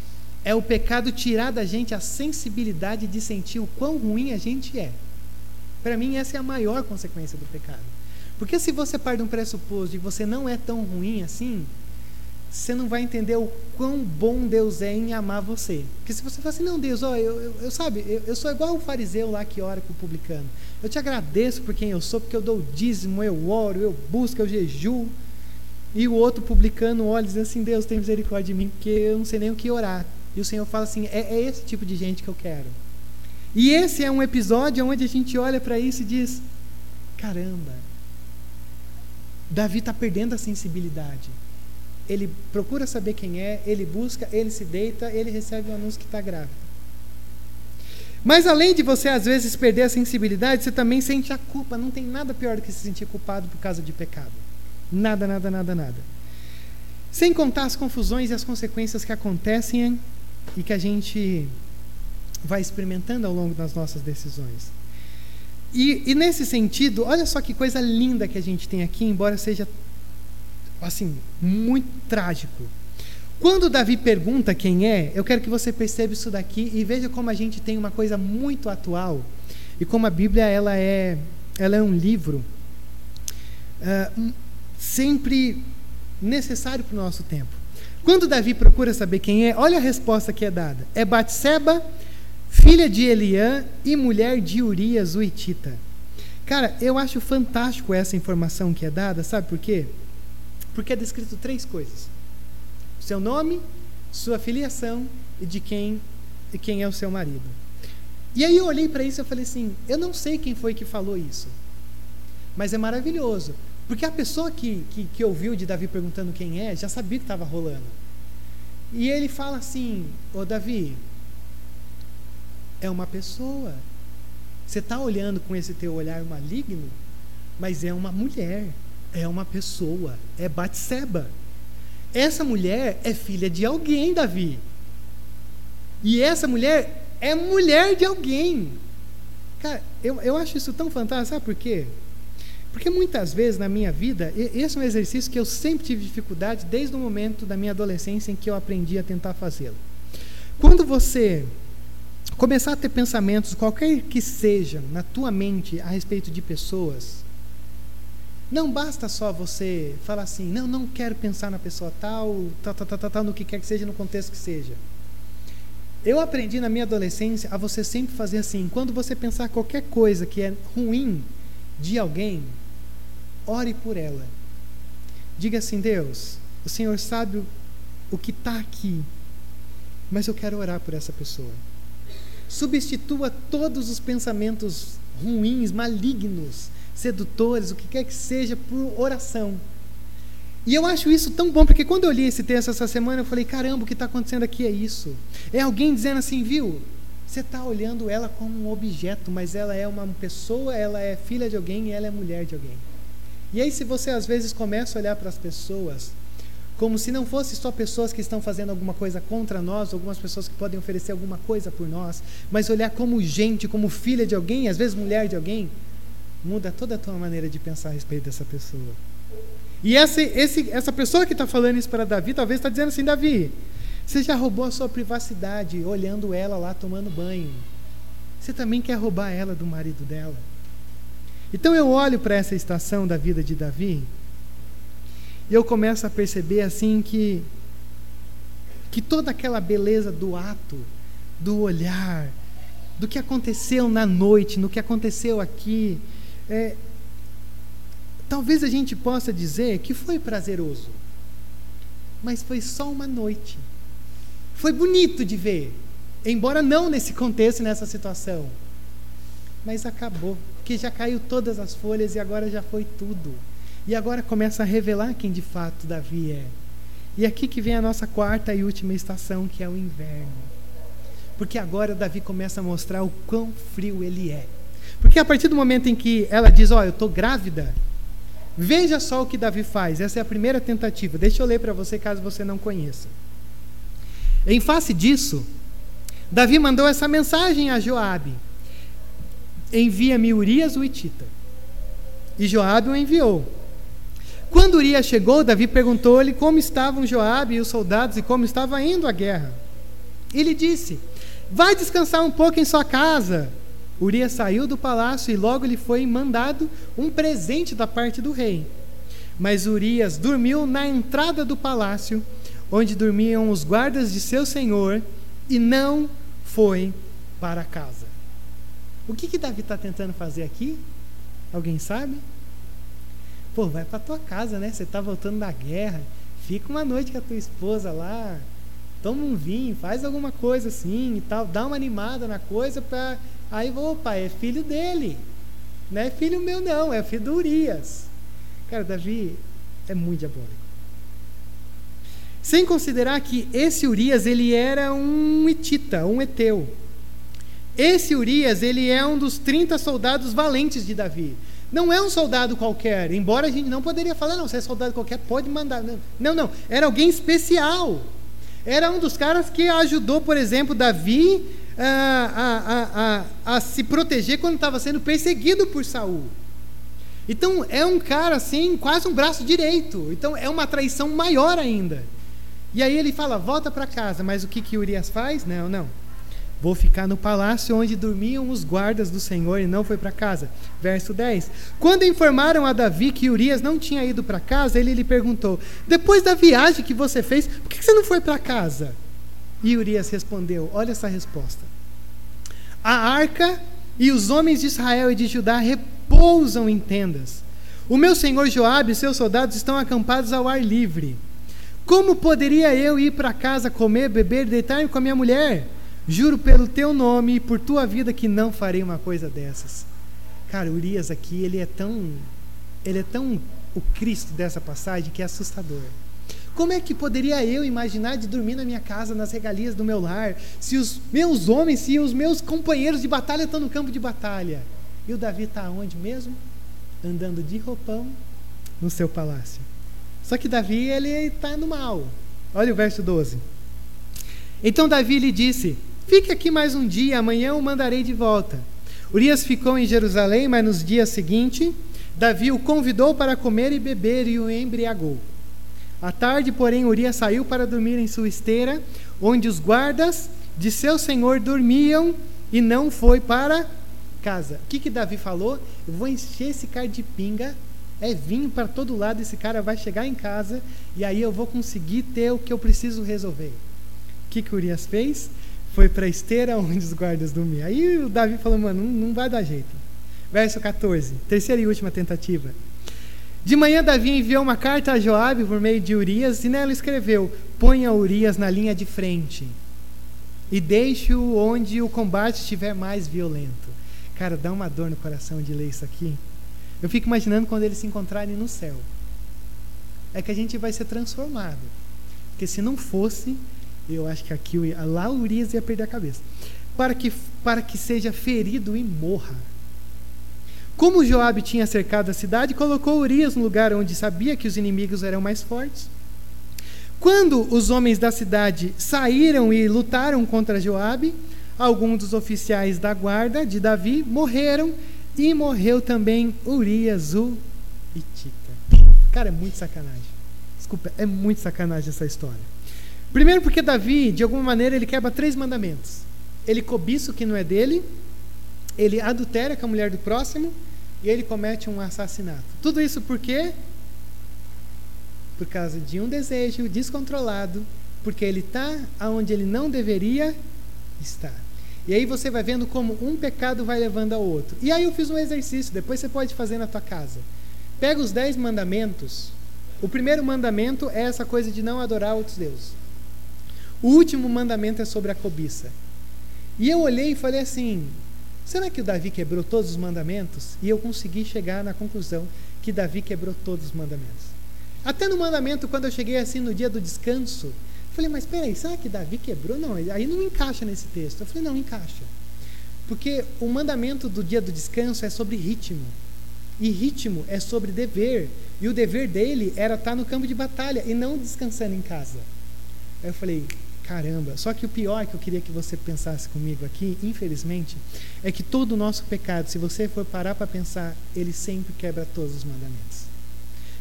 é o pecado tirar da gente a sensibilidade de sentir o quão ruim a gente é. Para mim, essa é a maior consequência do pecado. Porque se você parte de um pressuposto que você não é tão ruim assim, você não vai entender o quão bom Deus é em amar você. Porque se você fala assim, não, Deus, ó, eu, eu, eu sabe, eu, eu, sou igual o fariseu lá que ora com o publicano. Eu te agradeço por quem eu sou, porque eu dou dízimo, eu oro, eu busco, eu jejuo. E o outro publicano olha e diz assim, Deus, tem misericórdia de mim, porque eu não sei nem o que orar. E o Senhor fala assim, é, é esse tipo de gente que eu quero. E esse é um episódio onde a gente olha para isso e diz: caramba, Davi está perdendo a sensibilidade. Ele procura saber quem é, ele busca, ele se deita, ele recebe o anúncio que está grávida. Mas além de você às vezes perder a sensibilidade, você também sente a culpa. Não tem nada pior do que se sentir culpado por causa de pecado. Nada, nada, nada, nada. Sem contar as confusões e as consequências que acontecem e que a gente vai experimentando ao longo das nossas decisões. E, e, nesse sentido, olha só que coisa linda que a gente tem aqui, embora seja assim muito trágico. Quando Davi pergunta quem é, eu quero que você perceba isso daqui e veja como a gente tem uma coisa muito atual e como a Bíblia ela é, ela é um livro uh, sempre necessário para o nosso tempo. Quando Davi procura saber quem é, olha a resposta que é dada: é Batseba filha de Eliã e mulher de Urias, o Itita. Cara, eu acho fantástico essa informação que é dada, sabe por quê? Porque é descrito três coisas: seu nome, sua filiação e de quem e quem é o seu marido. E aí eu olhei para isso e falei assim: eu não sei quem foi que falou isso, mas é maravilhoso, porque a pessoa que, que, que ouviu de Davi perguntando quem é já sabia que estava rolando. E ele fala assim: Ô Davi, é uma pessoa. Você está olhando com esse teu olhar maligno, mas é uma mulher, é uma pessoa, é Batseba. Essa mulher é filha de alguém, Davi. E essa mulher é mulher de alguém. Cara, eu, eu acho isso tão fantástico, sabe por quê? Porque muitas vezes na minha vida, esse é um exercício que eu sempre tive dificuldade desde o momento da minha adolescência em que eu aprendi a tentar fazê-lo. Quando você começar a ter pensamentos, qualquer que sejam, na tua mente a respeito de pessoas, não basta só você falar assim, não, não quero pensar na pessoa tal, tal, tal, tal, tal, no que quer que seja, no contexto que seja. Eu aprendi na minha adolescência a você sempre fazer assim, quando você pensar qualquer coisa que é ruim de alguém, ore por ela. Diga assim, Deus, o Senhor sabe o que está aqui, mas eu quero orar por essa pessoa. Substitua todos os pensamentos ruins, malignos, sedutores, o que quer que seja, por oração. E eu acho isso tão bom, porque quando eu li esse texto essa semana, eu falei: caramba, o que está acontecendo aqui é isso. É alguém dizendo assim, viu? Você está olhando ela como um objeto, mas ela é uma pessoa, ela é filha de alguém e ela é mulher de alguém. E aí, se você às vezes começa a olhar para as pessoas como se não fossem só pessoas que estão fazendo alguma coisa contra nós, algumas pessoas que podem oferecer alguma coisa por nós, mas olhar como gente, como filha de alguém, às vezes mulher de alguém, muda toda a tua maneira de pensar a respeito dessa pessoa. E essa, esse, essa pessoa que está falando isso para Davi, talvez está dizendo assim: Davi, você já roubou a sua privacidade olhando ela lá tomando banho. Você também quer roubar ela do marido dela. Então eu olho para essa estação da vida de Davi e eu começo a perceber assim que que toda aquela beleza do ato, do olhar, do que aconteceu na noite, no que aconteceu aqui, é, talvez a gente possa dizer que foi prazeroso, mas foi só uma noite. Foi bonito de ver, embora não nesse contexto, nessa situação, mas acabou. porque já caiu todas as folhas e agora já foi tudo. E agora começa a revelar quem de fato Davi é. E aqui que vem a nossa quarta e última estação, que é o inverno. Porque agora Davi começa a mostrar o quão frio ele é. Porque a partir do momento em que ela diz: Ó, oh, eu estou grávida, veja só o que Davi faz. Essa é a primeira tentativa. Deixa eu ler para você, caso você não conheça. Em face disso, Davi mandou essa mensagem a Joabe: Envia-me Urias o Itita. E Joabe o enviou. Quando Urias chegou, Davi perguntou-lhe como estavam Joabe e os soldados e como estava indo a guerra. Ele disse: Vai descansar um pouco em sua casa. Urias saiu do palácio e logo lhe foi mandado um presente da parte do rei. Mas Urias dormiu na entrada do palácio onde dormiam os guardas de seu senhor, e não foi para casa. O que, que Davi está tentando fazer aqui? Alguém sabe? Pô, vai para tua casa, né? Você está voltando da guerra. Fica uma noite com a tua esposa lá. Toma um vinho, faz alguma coisa assim e tal. Dá uma animada na coisa para. Aí, opa, é filho dele. Não é filho meu, não. É filho do Urias. Cara, Davi é muito diabólico. Sem considerar que esse Urias ele era um hitita, um eteu. Esse Urias ele é um dos 30 soldados valentes de Davi. Não é um soldado qualquer, embora a gente não poderia falar, não, se é soldado qualquer, pode mandar. Não, não, não. era alguém especial. Era um dos caras que ajudou, por exemplo, Davi a, a, a, a se proteger quando estava sendo perseguido por Saul. Então é um cara assim, quase um braço direito. Então é uma traição maior ainda. E aí ele fala: volta para casa. Mas o que, que Urias faz? Não, não. Vou ficar no palácio onde dormiam os guardas do Senhor e não foi para casa. Verso 10. Quando informaram a Davi que Urias não tinha ido para casa, ele lhe perguntou: Depois da viagem que você fez, por que você não foi para casa? E Urias respondeu: Olha essa resposta. A arca e os homens de Israel e de Judá repousam em tendas. O meu senhor Joabe e seus soldados estão acampados ao ar livre. Como poderia eu ir para casa comer, beber, deitar-me com a minha mulher? Juro pelo teu nome e por tua vida que não farei uma coisa dessas. Cara, Urias aqui, ele é tão ele é tão o Cristo dessa passagem que é assustador. Como é que poderia eu imaginar de dormir na minha casa, nas regalias do meu lar, se os meus homens, se os meus companheiros de batalha estão no campo de batalha? E o Davi está onde mesmo? Andando de roupão no seu palácio. Só que Davi, ele está no mal. Olha o verso 12. Então Davi lhe disse: Fique aqui mais um dia, amanhã o mandarei de volta. Urias ficou em Jerusalém, mas nos dias seguintes, Davi o convidou para comer e beber e o embriagou. À tarde, porém, Urias saiu para dormir em sua esteira, onde os guardas de seu senhor dormiam, e não foi para casa. O que, que Davi falou? Eu vou encher esse cara de pinga é vinho para todo lado, esse cara vai chegar em casa e aí eu vou conseguir ter o que eu preciso resolver. O que, que Urias fez? Foi para a esteira onde os guardas dormiam. Aí o Davi falou, mano, não, não vai dar jeito. Verso 14, terceira e última tentativa. De manhã Davi enviou uma carta a Joabe por meio de Urias e nela escreveu: Ponha Urias na linha de frente e deixe-o onde o combate estiver mais violento. Cara, dá uma dor no coração de ler isso aqui. Eu fico imaginando quando eles se encontrarem no céu. É que a gente vai ser transformado. Porque se não fosse, eu acho que aqui lá Urias ia perder a cabeça. Para que, para que seja ferido e morra. Como Joabe tinha cercado a cidade, colocou Urias no lugar onde sabia que os inimigos eram mais fortes. Quando os homens da cidade saíram e lutaram contra Joabe, alguns dos oficiais da guarda de Davi morreram e morreu também Urias o Itita. Cara, é muito sacanagem. Desculpa, é muito sacanagem essa história. Primeiro porque Davi, de alguma maneira, ele quebra três mandamentos. Ele cobiça o que não é dele, ele adultera com a mulher do próximo e ele comete um assassinato. Tudo isso por quê? Por causa de um desejo descontrolado, porque ele está onde ele não deveria estar. E aí você vai vendo como um pecado vai levando ao outro. E aí eu fiz um exercício, depois você pode fazer na tua casa. Pega os dez mandamentos. O primeiro mandamento é essa coisa de não adorar outros deuses. O último mandamento é sobre a cobiça. E eu olhei e falei assim: será que o Davi quebrou todos os mandamentos? E eu consegui chegar na conclusão que Davi quebrou todos os mandamentos. Até no mandamento, quando eu cheguei assim no dia do descanso, falei, mas peraí, será que Davi quebrou? Não, aí não encaixa nesse texto. Eu falei, não, encaixa. Porque o mandamento do dia do descanso é sobre ritmo. E ritmo é sobre dever. E o dever dele era estar no campo de batalha e não descansando em casa. Aí eu falei, caramba. Só que o pior que eu queria que você pensasse comigo aqui, infelizmente, é que todo o nosso pecado, se você for parar para pensar, ele sempre quebra todos os mandamentos.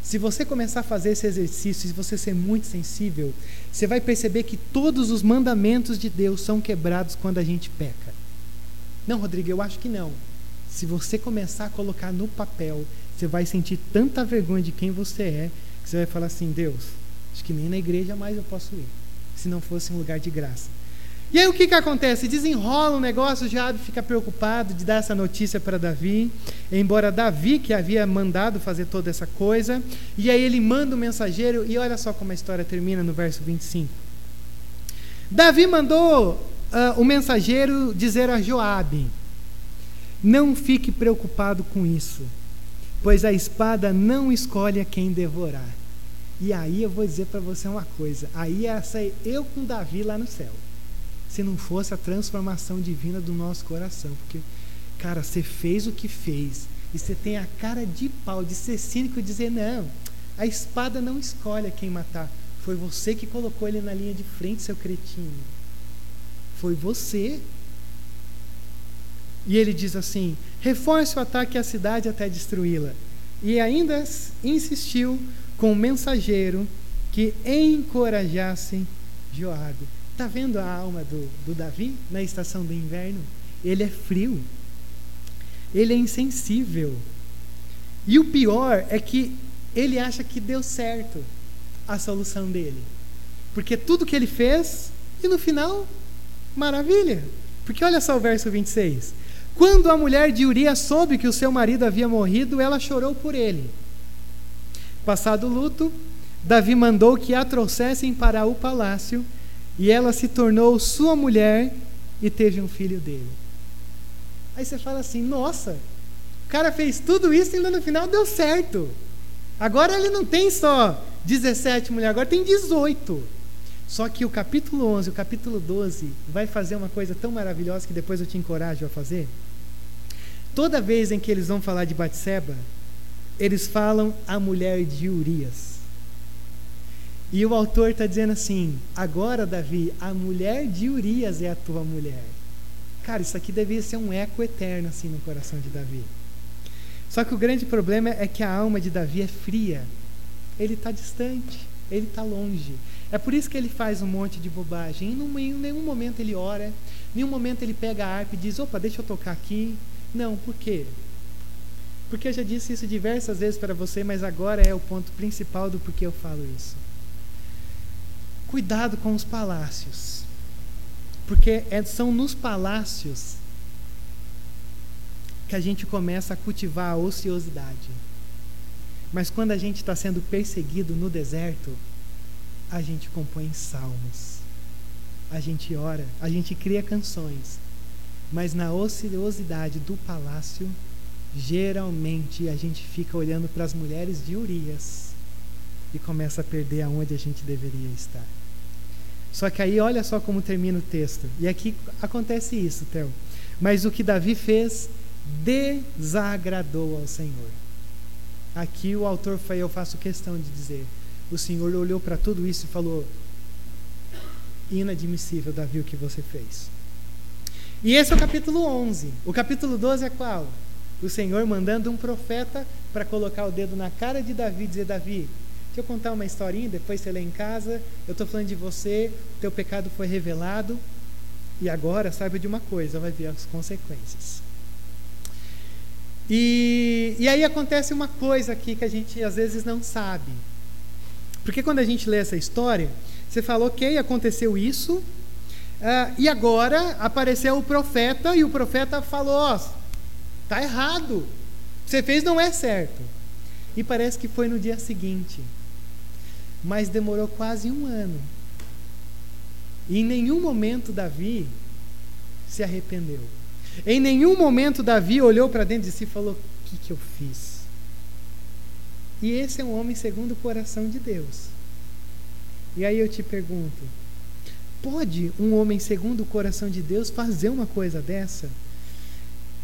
Se você começar a fazer esse exercício, se você ser muito sensível, você vai perceber que todos os mandamentos de Deus são quebrados quando a gente peca. Não, Rodrigo, eu acho que não. Se você começar a colocar no papel, você vai sentir tanta vergonha de quem você é, que você vai falar assim: Deus, acho que nem na igreja mais eu posso ir, se não fosse um lugar de graça. E aí o que, que acontece? Desenrola um negócio, Jabe fica preocupado de dar essa notícia para Davi, embora Davi que havia mandado fazer toda essa coisa, e aí ele manda o um mensageiro, e olha só como a história termina no verso 25. Davi mandou uh, o mensageiro dizer a Joabe: Não fique preocupado com isso, pois a espada não escolhe a quem devorar. E aí eu vou dizer para você uma coisa: aí ia sair eu com Davi lá no céu se não fosse a transformação divina do nosso coração. Porque, cara, você fez o que fez e você tem a cara de pau de ser cínico e dizer: não, a espada não escolhe quem matar. Foi você que colocou ele na linha de frente, seu cretino. Foi você. E ele diz assim: reforce o ataque à cidade até destruí-la. E ainda insistiu com o mensageiro que encorajasse Joabe. Está vendo a alma do, do Davi na estação do inverno? Ele é frio. Ele é insensível. E o pior é que ele acha que deu certo a solução dele. Porque tudo que ele fez, e no final, maravilha. Porque olha só o verso 26. Quando a mulher de Urias soube que o seu marido havia morrido, ela chorou por ele. Passado o luto, Davi mandou que a trouxessem para o palácio e ela se tornou sua mulher e teve um filho dele. Aí você fala assim: nossa, o cara fez tudo isso e no final deu certo. Agora ele não tem só 17 mulheres, agora tem 18. Só que o capítulo 11 o capítulo 12 vai fazer uma coisa tão maravilhosa que depois eu te encorajo a fazer. Toda vez em que eles vão falar de Batseba, eles falam a mulher de Urias. E o autor está dizendo assim: agora, Davi, a mulher de Urias é a tua mulher. Cara, isso aqui devia ser um eco eterno assim no coração de Davi. Só que o grande problema é que a alma de Davi é fria. Ele está distante, ele está longe. É por isso que ele faz um monte de bobagem. Em nenhum momento ele ora, em nenhum momento ele pega a harpa e diz: opa, deixa eu tocar aqui. Não, por quê? Porque eu já disse isso diversas vezes para você, mas agora é o ponto principal do porquê eu falo isso. Cuidado com os palácios, porque é, são nos palácios que a gente começa a cultivar a ociosidade. Mas quando a gente está sendo perseguido no deserto, a gente compõe salmos, a gente ora, a gente cria canções. Mas na ociosidade do palácio, geralmente a gente fica olhando para as mulheres de Urias e começa a perder aonde a gente deveria estar. Só que aí olha só como termina o texto. E aqui acontece isso, Theo. Mas o que Davi fez desagradou ao Senhor. Aqui o autor foi, eu faço questão de dizer, o Senhor olhou para tudo isso e falou: inadmissível, Davi, o que você fez. E esse é o capítulo 11. O capítulo 12 é qual? O Senhor mandando um profeta para colocar o dedo na cara de Davi e dizer: Davi, Deixa eu contar uma historinha, depois você lê em casa. Eu estou falando de você, teu pecado foi revelado. E agora saiba de uma coisa, vai ver as consequências. E, e aí acontece uma coisa aqui que a gente às vezes não sabe. Porque quando a gente lê essa história, você fala, ok, aconteceu isso, uh, e agora apareceu o profeta, e o profeta falou: oh, tá errado, o que você fez não é certo. E parece que foi no dia seguinte mas demorou quase um ano. E em nenhum momento Davi se arrependeu. Em nenhum momento Davi olhou para dentro de si e falou: O que, que eu fiz? E esse é um homem segundo o coração de Deus. E aí eu te pergunto: pode um homem segundo o coração de Deus fazer uma coisa dessa?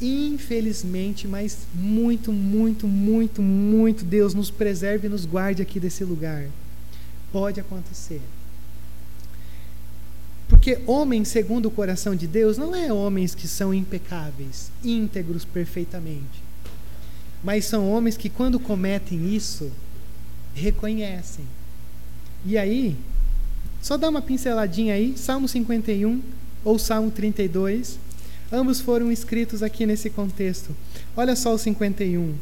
Infelizmente, mas muito, muito, muito, muito, Deus nos preserve e nos guarde aqui desse lugar. Pode acontecer. Porque homens segundo o coração de Deus não é homens que são impecáveis, íntegros perfeitamente. Mas são homens que quando cometem isso, reconhecem. E aí, só dá uma pinceladinha aí, Salmo 51 ou Salmo 32, ambos foram escritos aqui nesse contexto. Olha só o 51.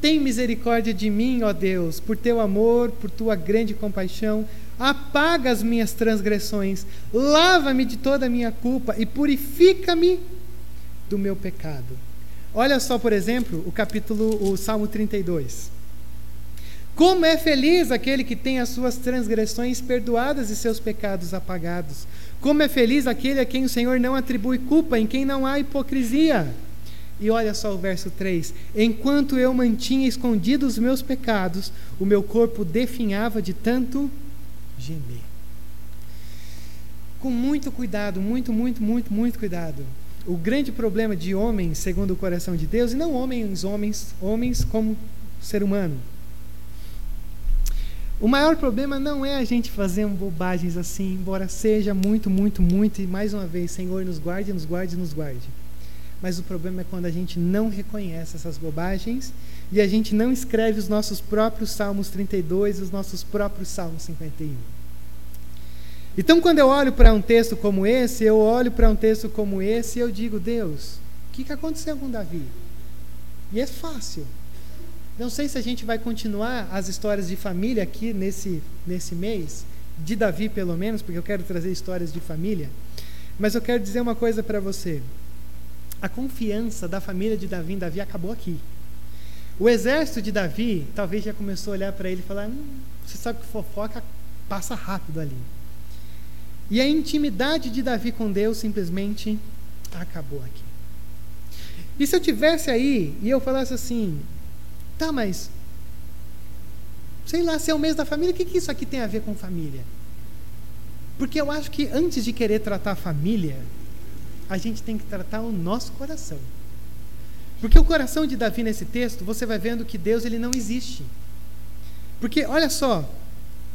Tem misericórdia de mim, ó Deus, por teu amor, por tua grande compaixão. Apaga as minhas transgressões, lava-me de toda a minha culpa e purifica-me do meu pecado. Olha só, por exemplo, o capítulo, o Salmo 32. Como é feliz aquele que tem as suas transgressões perdoadas e seus pecados apagados. Como é feliz aquele a quem o Senhor não atribui culpa, em quem não há hipocrisia. E olha só o verso 3: Enquanto eu mantinha escondidos os meus pecados, o meu corpo definhava de tanto gemer. Com muito cuidado, muito, muito, muito, muito cuidado. O grande problema de homens, segundo o coração de Deus, e não homens, homens, homens como ser humano. O maior problema não é a gente fazer bobagens assim, embora seja muito, muito, muito, e mais uma vez, Senhor, nos guarde, nos guarde, nos guarde. Mas o problema é quando a gente não reconhece essas bobagens e a gente não escreve os nossos próprios Salmos 32 e os nossos próprios Salmos 51. Então, quando eu olho para um texto como esse, eu olho para um texto como esse e eu digo: Deus, o que, que aconteceu com Davi? E é fácil. Não sei se a gente vai continuar as histórias de família aqui nesse, nesse mês, de Davi pelo menos, porque eu quero trazer histórias de família. Mas eu quero dizer uma coisa para você a confiança da família de Davi em Davi acabou aqui. O exército de Davi talvez já começou a olhar para ele e falar: hum, você sabe que fofoca passa rápido ali. E a intimidade de Davi com Deus simplesmente acabou aqui. E se eu tivesse aí e eu falasse assim, tá, mas sei lá, se é o mês da família, o que, que isso aqui tem a ver com família? Porque eu acho que antes de querer tratar a família, a gente tem que tratar o nosso coração. Porque o coração de Davi nesse texto, você vai vendo que Deus ele não existe. Porque olha só,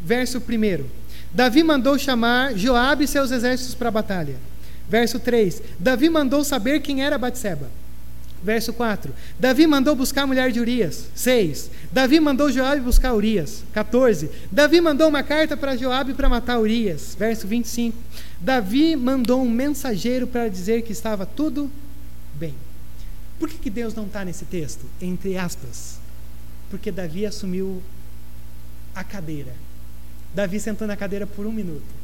verso 1. Davi mandou chamar Joabe e seus exércitos para a batalha. Verso 3. Davi mandou saber quem era Batseba. Verso 4. Davi mandou buscar a mulher de Urias. 6. Davi mandou Joabe buscar Urias. 14. Davi mandou uma carta para Joabe para matar Urias. Verso 25. Davi mandou um mensageiro para dizer que estava tudo bem. Por que, que Deus não está nesse texto? Entre aspas. Porque Davi assumiu a cadeira. Davi sentou na cadeira por um minuto.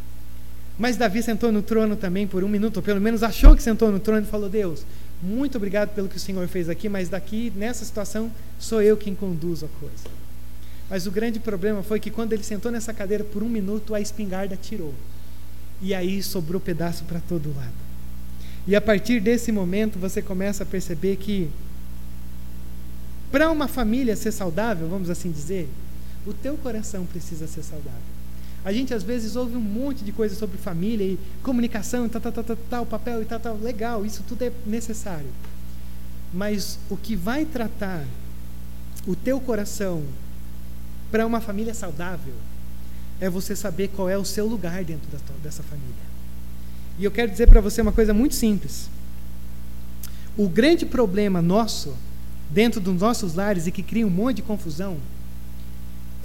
Mas Davi sentou no trono também por um minuto, ou pelo menos achou que sentou no trono e falou: Deus, muito obrigado pelo que o Senhor fez aqui, mas daqui, nessa situação, sou eu quem conduzo a coisa. Mas o grande problema foi que quando ele sentou nessa cadeira por um minuto, a espingarda tirou. E aí sobrou pedaço para todo lado. E a partir desse momento você começa a perceber que para uma família ser saudável, vamos assim dizer, o teu coração precisa ser saudável. A gente às vezes ouve um monte de coisa sobre família e comunicação, tal, tal, tal, tal, tal papel e tal, tal, legal, isso tudo é necessário. Mas o que vai tratar o teu coração para uma família saudável é você saber qual é o seu lugar dentro da, dessa família. E eu quero dizer para você uma coisa muito simples. O grande problema nosso, dentro dos nossos lares e que cria um monte de confusão,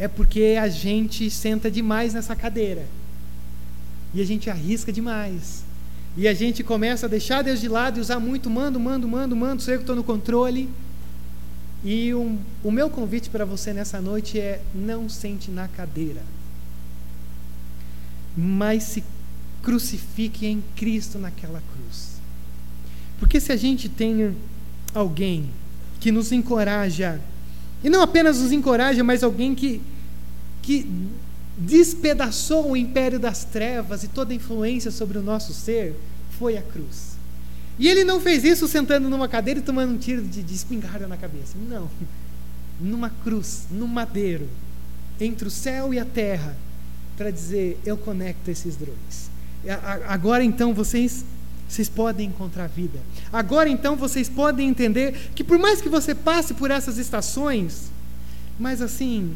é porque a gente senta demais nessa cadeira. E a gente arrisca demais. E a gente começa a deixar Deus de lado e usar muito mando, mando, mando, mando, sou eu que estou no controle. E um, o meu convite para você nessa noite é: não sente na cadeira mas se crucifique em Cristo naquela cruz. Porque se a gente tem alguém que nos encoraja, e não apenas nos encoraja, mas alguém que, que despedaçou o império das trevas e toda a influência sobre o nosso ser, foi a cruz. E ele não fez isso sentando numa cadeira e tomando um tiro de, de espingarda na cabeça. Não. Numa cruz, num madeiro, entre o céu e a terra, para dizer: Eu conecto esses dois. Agora então vocês vocês podem encontrar vida. Agora então vocês podem entender que por mais que você passe por essas estações, mas assim,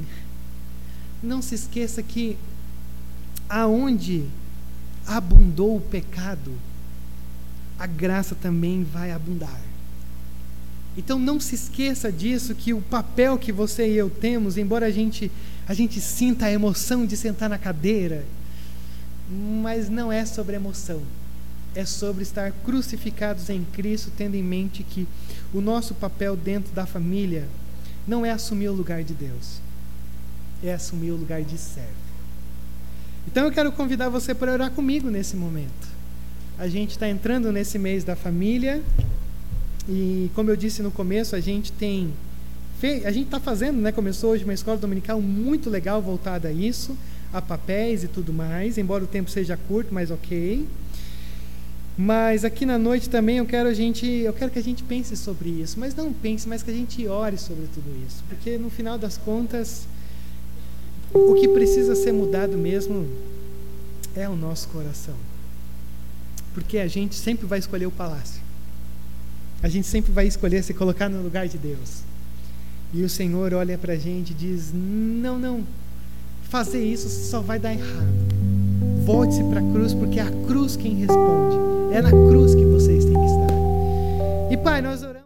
não se esqueça que aonde abundou o pecado, a graça também vai abundar. Então não se esqueça disso que o papel que você e eu temos, embora a gente a gente sinta a emoção de sentar na cadeira, mas não é sobre emoção é sobre estar crucificados em Cristo, tendo em mente que o nosso papel dentro da família não é assumir o lugar de Deus, é assumir o lugar de servo. Então eu quero convidar você para orar comigo nesse momento. A gente está entrando nesse mês da família e, como eu disse no começo, a gente tem a gente está fazendo, né? Começou hoje uma escola dominical muito legal voltada a isso, a papéis e tudo mais. Embora o tempo seja curto, mas ok. Mas aqui na noite também eu quero a gente, eu quero que a gente pense sobre isso, mas não pense, mas que a gente ore sobre tudo isso, porque no final das contas o que precisa ser mudado mesmo é o nosso coração. Porque a gente sempre vai escolher o palácio. A gente sempre vai escolher se colocar no lugar de Deus. E o Senhor olha para a gente e diz: Não, não, fazer isso só vai dar errado. Volte-se para a cruz, porque é a cruz quem responde. É na cruz que vocês têm que estar. E Pai, nós oramos.